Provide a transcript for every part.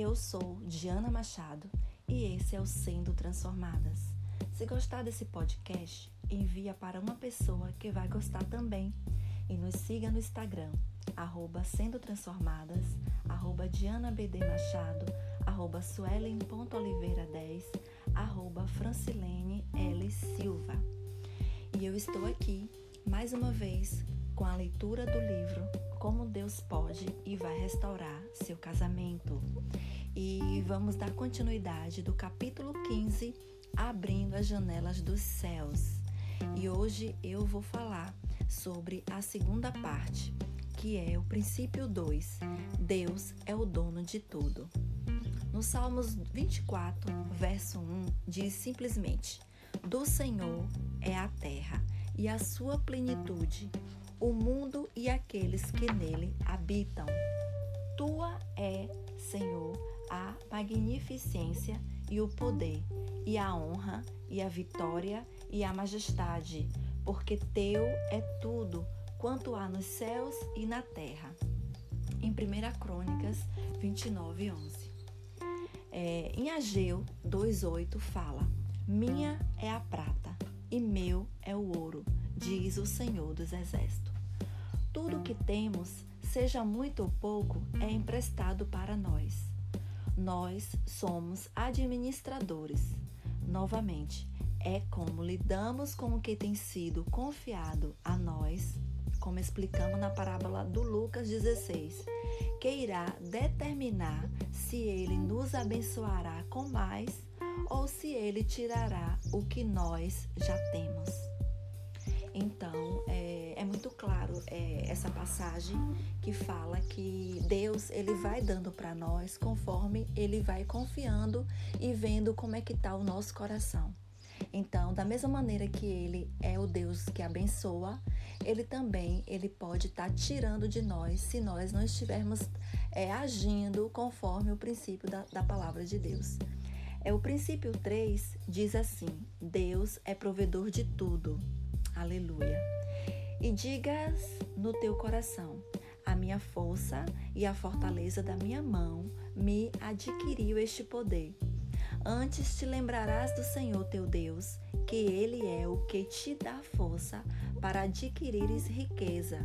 Eu sou Diana Machado e esse é o Sendo Transformadas. Se gostar desse podcast, envia para uma pessoa que vai gostar também. E nos siga no Instagram, arroba Sendo Transformadas, arroba Diana BD Machado, arroba Suelen.oliveira10, arroba Francilene L. Silva. E eu estou aqui, mais uma vez, com a leitura do livro Como Deus Pode e Vai Restaurar Seu Casamento. E vamos dar continuidade do capítulo 15, Abrindo as Janelas dos Céus. E hoje eu vou falar sobre a segunda parte, que é o princípio 2: Deus é o dono de tudo. No Salmos 24, verso 1, diz simplesmente: Do Senhor é a terra e a sua plenitude, o mundo e aqueles que nele habitam. Tua é, Senhor, a magnificência e o poder, e a honra, e a vitória, e a majestade, porque teu é tudo quanto há nos céus e na terra. Em 1 Crônicas 29, 11. É, em Ageu 2,8 fala: Minha é a prata e meu é o ouro, diz o Senhor dos Exércitos. Tudo que temos, seja muito ou pouco, é emprestado para nós. Nós somos administradores. Novamente, é como lidamos com o que tem sido confiado a nós, como explicamos na parábola do Lucas 16, que irá determinar se ele nos abençoará com mais ou se ele tirará o que nós já temos. Então, é, muito claro é, essa passagem que fala que Deus ele vai dando para nós conforme ele vai confiando e vendo como é que está o nosso coração. Então, da mesma maneira que ele é o Deus que abençoa, ele também ele pode estar tá tirando de nós se nós não estivermos é, agindo conforme o princípio da, da palavra de Deus. É o princípio 3 diz assim: Deus é provedor de tudo. Aleluia. E digas no teu coração: a minha força e a fortaleza da minha mão me adquiriu este poder. Antes te lembrarás do Senhor teu Deus, que Ele é o que te dá força para adquirires riqueza,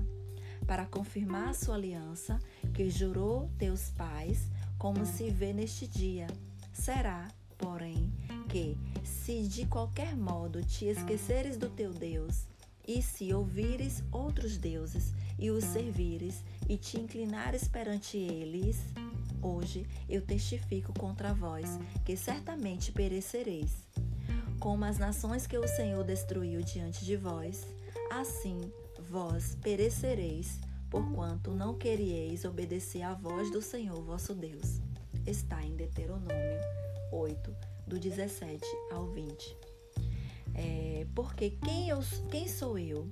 para confirmar a sua aliança que jurou teus pais, como se vê neste dia. Será, porém, que, se de qualquer modo te esqueceres do teu Deus, e se ouvires outros deuses e os servires, e te inclinares perante eles, Hoje eu testifico contra vós que certamente perecereis. Como as nações que o Senhor destruiu diante de vós, assim vós perecereis, porquanto não querieis obedecer à voz do Senhor vosso Deus. Está em Deuteronômio 8, do 17 ao 20. É, porque quem, eu, quem sou eu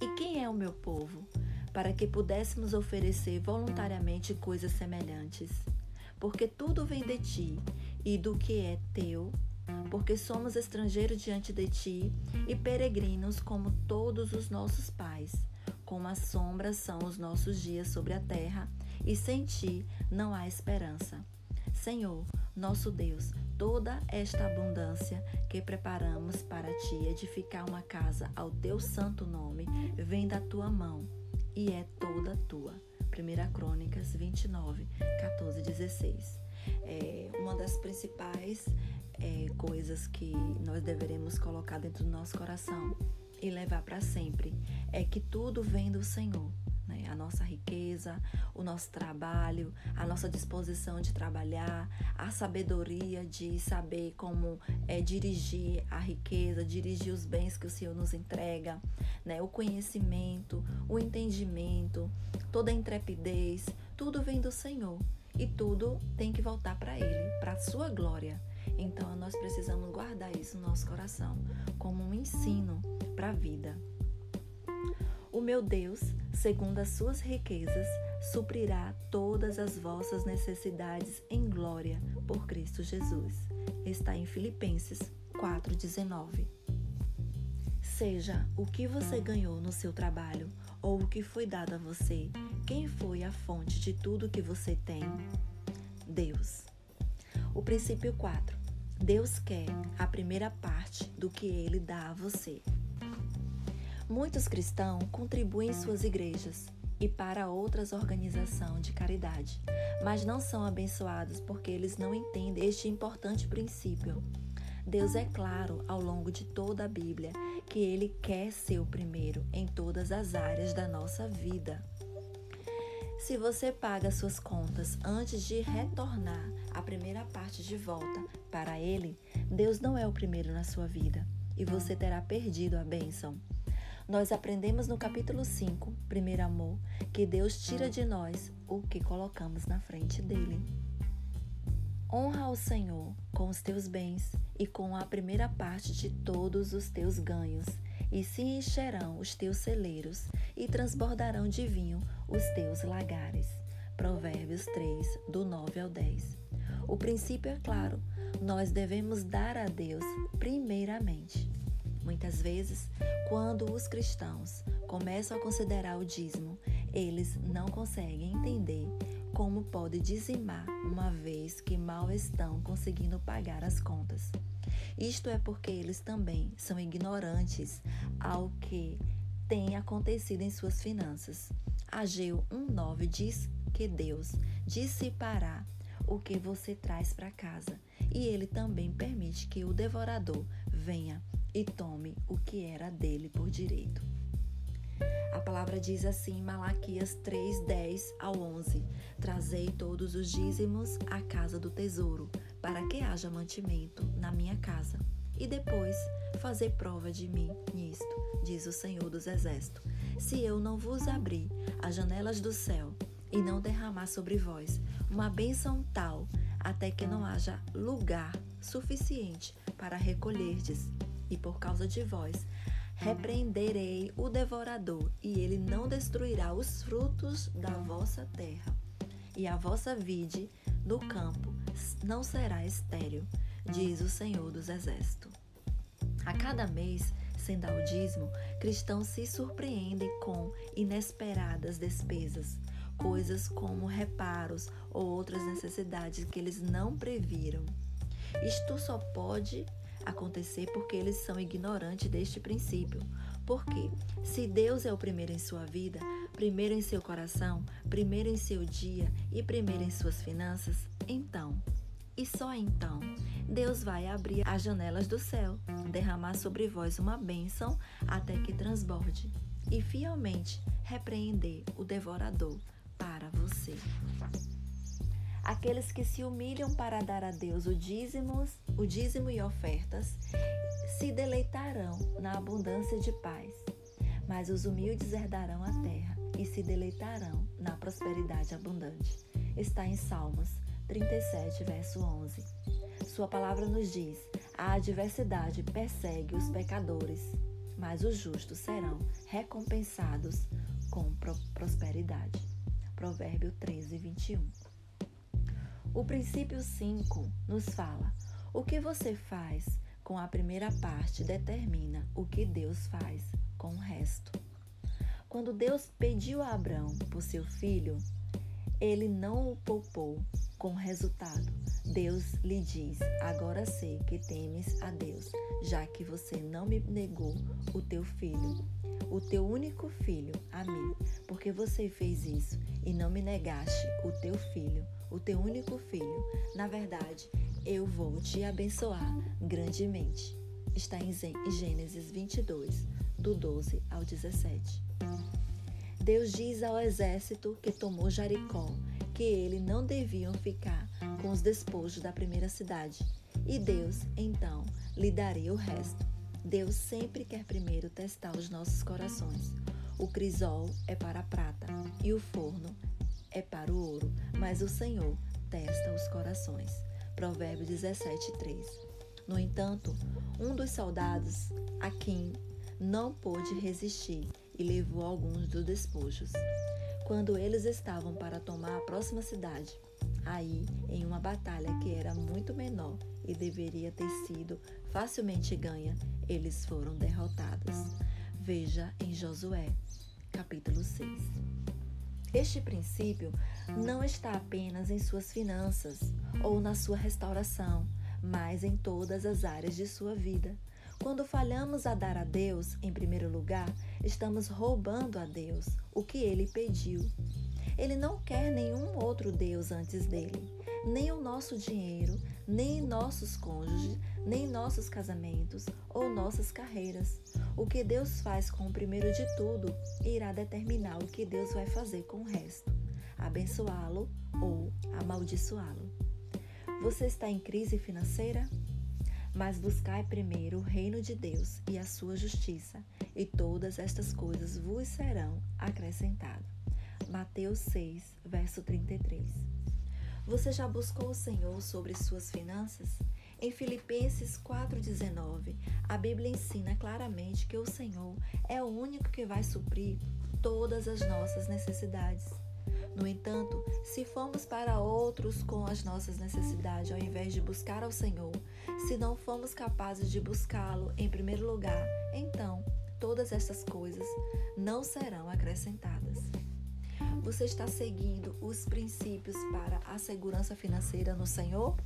e quem é o meu povo para que pudéssemos oferecer voluntariamente coisas semelhantes. Porque tudo vem de ti e do que é teu, porque somos estrangeiros diante de ti e peregrinos como todos os nossos pais. Como as sombras são os nossos dias sobre a terra, e sem ti não há esperança. Senhor, nosso Deus, toda esta abundância que preparamos para ti edificar uma casa ao teu santo nome vem da tua mão e é toda tua. 1 Crônicas 29, 14 16. É uma das principais é, coisas que nós deveremos colocar dentro do nosso coração e levar para sempre é que tudo vem do Senhor né? a nossa riqueza, o nosso trabalho, a nossa disposição de trabalhar, a sabedoria de saber como é, dirigir a riqueza, dirigir os bens que o Senhor nos entrega, né? o conhecimento, o entendimento, toda a intrepidez, tudo vem do Senhor e tudo tem que voltar para Ele, para a Sua glória. Então nós precisamos guardar isso no nosso coração como um ensino para a vida. O meu Deus, segundo as suas riquezas, suprirá todas as vossas necessidades em glória por Cristo Jesus. Está em Filipenses 4:19. Seja o que você ganhou no seu trabalho ou o que foi dado a você, quem foi a fonte de tudo que você tem? Deus. O princípio 4. Deus quer a primeira parte do que ele dá a você. Muitos cristãos contribuem em suas igrejas e para outras organizações de caridade, mas não são abençoados porque eles não entendem este importante princípio. Deus é claro ao longo de toda a Bíblia que Ele quer ser o primeiro em todas as áreas da nossa vida. Se você paga suas contas antes de retornar a primeira parte de volta para Ele, Deus não é o primeiro na sua vida e você terá perdido a bênção. Nós aprendemos no capítulo 5, primeiro amor, que Deus tira de nós o que colocamos na frente dele. Honra ao Senhor com os teus bens e com a primeira parte de todos os teus ganhos, e se encherão os teus celeiros e transbordarão de vinho os teus lagares. Provérbios 3, do 9 ao 10. O princípio é claro, nós devemos dar a Deus primeiramente. Muitas vezes, quando os cristãos começam a considerar o dízimo, eles não conseguem entender como pode dizimar uma vez que mal estão conseguindo pagar as contas. Isto é porque eles também são ignorantes ao que tem acontecido em suas finanças. Ageu 1:9 diz que Deus dissipará o que você traz para casa, e ele também permite que o devorador venha e tome o que era dele por direito. A palavra diz assim em Malaquias 3, 10 ao 11: Trazei todos os dízimos à casa do tesouro, para que haja mantimento na minha casa. E depois fazer prova de mim nisto, diz o Senhor dos Exércitos. Se eu não vos abrir as janelas do céu e não derramar sobre vós uma bênção tal, até que não haja lugar suficiente para recolherdes, e por causa de vós repreenderei o devorador, e ele não destruirá os frutos da vossa terra. E a vossa vide no campo não será estéril, diz o Senhor dos Exércitos. A cada mês, sem dar o dízimo, cristãos se surpreendem com inesperadas despesas, coisas como reparos ou outras necessidades que eles não previram. Isto só pode acontecer porque eles são ignorantes deste princípio. Porque se Deus é o primeiro em sua vida, primeiro em seu coração, primeiro em seu dia e primeiro em suas finanças, então, e só então, Deus vai abrir as janelas do céu, derramar sobre vós uma bênção até que transborde e fielmente repreender o devorador para você. Aqueles que se humilham para dar a Deus o dízimo, o dízimo e ofertas se deleitarão na abundância de paz. Mas os humildes herdarão a terra e se deleitarão na prosperidade abundante. Está em Salmos 37, verso 11. Sua palavra nos diz: a adversidade persegue os pecadores, mas os justos serão recompensados com prosperidade. Provérbio 13, 21. O princípio 5 nos fala: o que você faz com a primeira parte determina o que Deus faz com o resto. Quando Deus pediu a Abraão por seu filho, ele não o poupou com resultado. Deus lhe diz: Agora sei que temes a Deus, já que você não me negou o teu filho, o teu único filho, a mim, porque você fez isso e não me negaste o teu filho o teu único filho, na verdade, eu vou te abençoar grandemente. Está em Gênesis 22, do 12 ao 17. Deus diz ao exército que tomou Jericó que eles não deviam ficar com os despojos da primeira cidade, e Deus, então, lhe daria o resto. Deus sempre quer primeiro testar os nossos corações. O crisol é para a prata e o forno é para o ouro, mas o Senhor testa os corações. Provérbio 17, 3. No entanto, um dos soldados, Aquim, não pôde resistir e levou alguns dos despojos. Quando eles estavam para tomar a próxima cidade, aí, em uma batalha que era muito menor e deveria ter sido facilmente ganha, eles foram derrotados. Veja em Josué, capítulo 6. Este princípio não está apenas em suas finanças ou na sua restauração, mas em todas as áreas de sua vida. Quando falhamos a dar a Deus em primeiro lugar, estamos roubando a Deus o que ele pediu. Ele não quer nenhum outro Deus antes dele, nem o nosso dinheiro, nem nossos cônjuges, nem nossos casamentos ou nossas carreiras. O que Deus faz com o primeiro de tudo irá determinar o que Deus vai fazer com o resto: abençoá-lo ou amaldiçoá-lo. Você está em crise financeira? Mas buscai primeiro o reino de Deus e a sua justiça, e todas estas coisas vos serão acrescentadas. Mateus 6, verso 33. Você já buscou o Senhor sobre suas finanças? Em Filipenses 4,19, a Bíblia ensina claramente que o Senhor é o único que vai suprir todas as nossas necessidades. No entanto, se formos para outros com as nossas necessidades ao invés de buscar ao Senhor, se não formos capazes de buscá-lo em primeiro lugar, então todas essas coisas não serão acrescentadas. Você está seguindo os princípios para a segurança financeira no Senhor?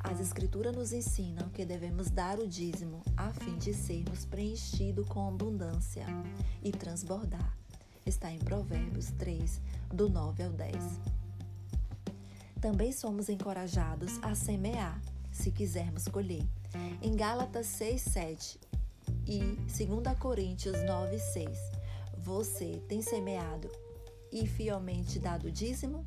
As Escrituras nos ensinam que devemos dar o dízimo a fim de sermos preenchidos com abundância e transbordar. Está em Provérbios 3, do 9 ao 10. Também somos encorajados a semear, se quisermos colher. Em Gálatas 6, 7 e 2 Coríntios 9, 6, você tem semeado e fielmente dado dízimo?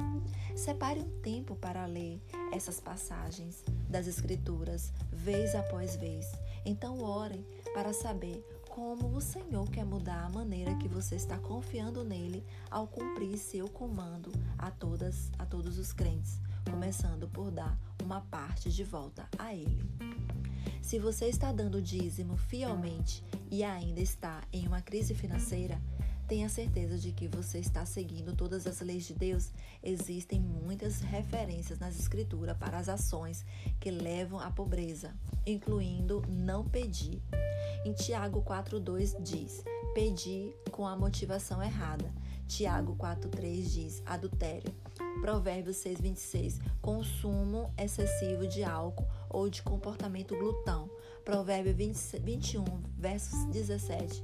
Separe um tempo para ler essas passagens das Escrituras, vez após vez. Então, orem para saber como o Senhor quer mudar a maneira que você está confiando nele ao cumprir seu comando a todas a todos os crentes, começando por dar uma parte de volta a ele. Se você está dando dízimo fielmente e ainda está em uma crise financeira, Tenha certeza de que você está seguindo todas as leis de Deus. Existem muitas referências nas Escrituras para as ações que levam à pobreza, incluindo não pedir. Em Tiago 4,2 diz: pedir com a motivação errada. Tiago 4,3 diz: adultério. Provérbios 6,26: consumo excessivo de álcool ou de comportamento glutão. Provérbio 20, 21, versos 17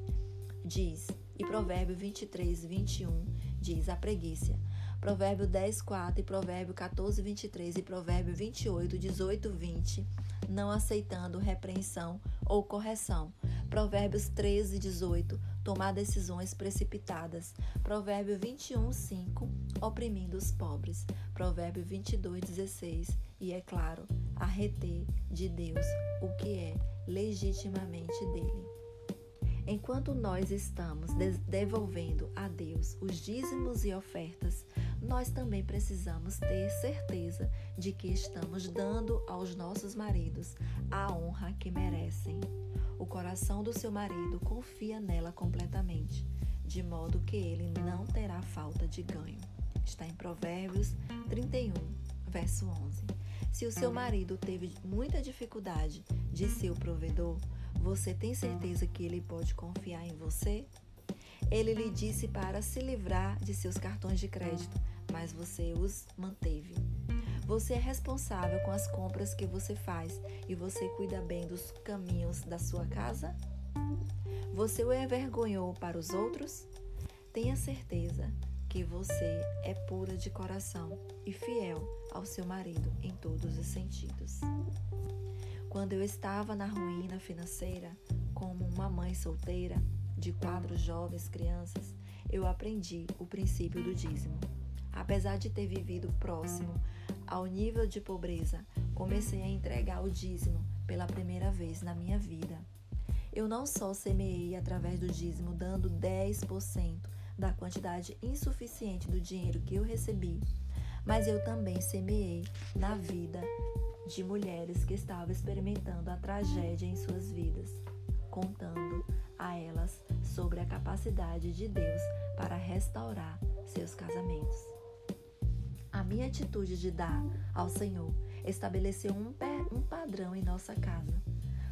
diz: e Provérbio 23, 21 diz a preguiça. Provérbio 10, 4 e Provérbio 14, 23 e Provérbio 28, 18, 20, não aceitando repreensão ou correção. Provérbios 13, 18, tomar decisões precipitadas. Provérbio 21, 5, oprimindo os pobres. Provérbio 22, 16, e é claro, a reter de Deus o que é legitimamente dele. Enquanto nós estamos devolvendo a Deus os dízimos e ofertas, nós também precisamos ter certeza de que estamos dando aos nossos maridos a honra que merecem. O coração do seu marido confia nela completamente, de modo que ele não terá falta de ganho. Está em Provérbios 31, verso 11. Se o seu marido teve muita dificuldade de ser o provedor, você tem certeza que ele pode confiar em você? Ele lhe disse para se livrar de seus cartões de crédito, mas você os manteve. Você é responsável com as compras que você faz e você cuida bem dos caminhos da sua casa? Você o envergonhou para os outros? Tenha certeza que você é pura de coração e fiel ao seu marido em todos os sentidos. Quando eu estava na ruína financeira, como uma mãe solteira de quatro jovens crianças, eu aprendi o princípio do dízimo. Apesar de ter vivido próximo ao nível de pobreza, comecei a entregar o dízimo pela primeira vez na minha vida. Eu não só semeei através do dízimo, dando 10% da quantidade insuficiente do dinheiro que eu recebi, mas eu também semeei na vida de mulheres que estavam experimentando a tragédia em suas vidas, contando a elas sobre a capacidade de Deus para restaurar seus casamentos. A minha atitude de dar ao Senhor estabeleceu um, um padrão em nossa casa.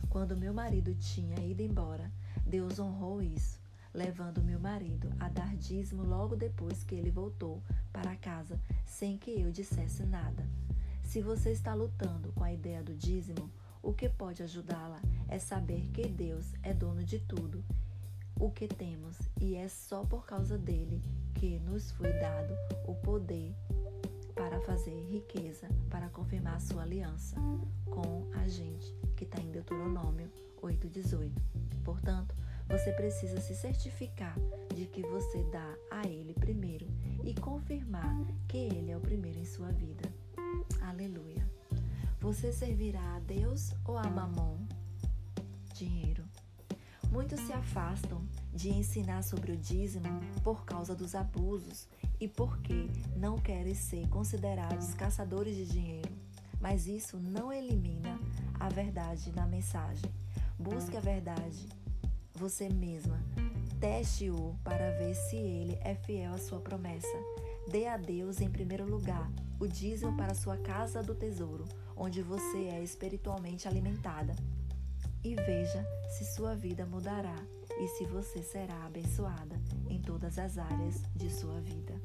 Quando meu marido tinha ido embora, Deus honrou isso. levando meu marido a dar dízimo logo depois que ele voltou para casa, sem que eu dissesse nada. Se você está lutando com a ideia do dízimo, o que pode ajudá-la é saber que Deus é dono de tudo o que temos e é só por causa dele que nos foi dado o poder para fazer riqueza, para confirmar sua aliança com a gente, que está em Deuteronômio 8,18. Portanto, você precisa se certificar de que você dá a Ele primeiro e confirmar que Ele é o primeiro em sua vida. Aleluia. Você servirá a Deus ou a Mamon? Dinheiro. Muitos se afastam de ensinar sobre o dízimo por causa dos abusos e porque não querem ser considerados caçadores de dinheiro. Mas isso não elimina a verdade na mensagem. Busque a verdade você mesma. Teste-o para ver se ele é fiel à sua promessa. Dê a Deus em primeiro lugar o dízimo para sua casa do tesouro, onde você é espiritualmente alimentada e veja se sua vida mudará e se você será abençoada em todas as áreas de sua vida.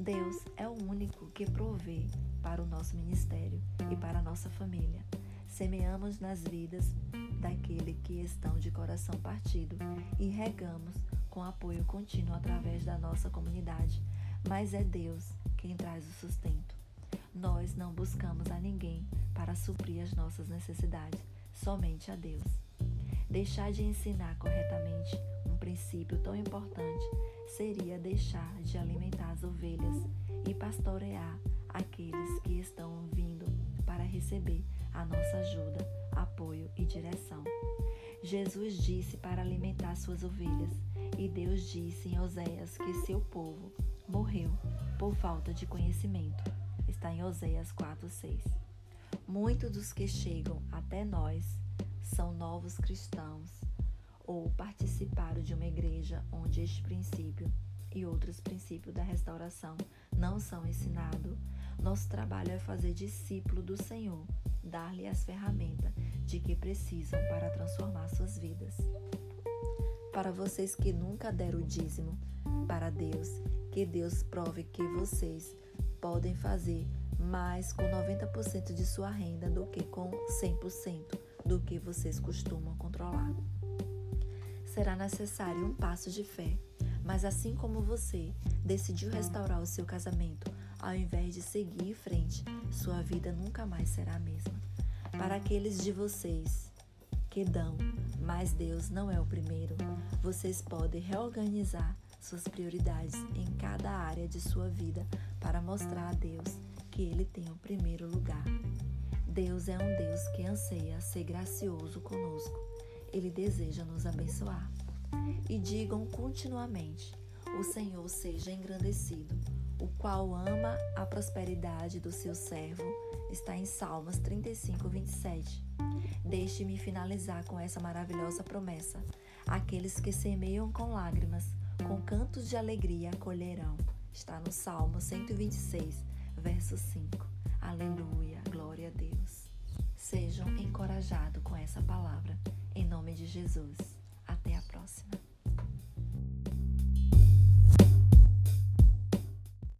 Deus é o único que provê para o nosso ministério e para a nossa família. Semeamos nas vidas daquele que estão de coração partido e regamos com apoio contínuo através da nossa comunidade, mas é Deus quem traz o sustento. Nós não buscamos a ninguém para suprir as nossas necessidades somente a Deus. Deixar de ensinar corretamente um princípio tão importante seria deixar de alimentar as ovelhas e pastorear aqueles que estão vindo para receber a nossa ajuda, apoio e direção. Jesus disse para alimentar suas ovelhas, e Deus disse em Oséias que seu povo morreu por falta de conhecimento. Está em Oséias 4:6. Muitos dos que chegam até nós são novos cristãos ou participaram de uma igreja onde este princípio e outros princípios da restauração não são ensinados. Nosso trabalho é fazer discípulo do Senhor, dar-lhe as ferramentas de que precisam para transformar suas vidas. Para vocês que nunca deram o dízimo para Deus, que Deus prove que vocês podem fazer mais com 90% de sua renda do que com 100% do que vocês costumam controlar. Será necessário um passo de fé, mas assim como você decidiu restaurar o seu casamento, ao invés de seguir em frente, sua vida nunca mais será a mesma. Para aqueles de vocês que dão, mas Deus não é o primeiro, vocês podem reorganizar suas prioridades em cada área de sua vida para mostrar a Deus que Ele tem o primeiro lugar. Deus é um Deus que anseia ser gracioso conosco. Ele deseja nos abençoar. E digam continuamente: O Senhor seja engrandecido, o qual ama a prosperidade do seu servo. Está em Salmos 35, 27. Deixe-me finalizar com essa maravilhosa promessa. Aqueles que semeiam com lágrimas, com cantos de alegria colherão. Está no Salmo 126, verso 5. Aleluia, glória a Deus. Sejam encorajados com essa palavra, em nome de Jesus.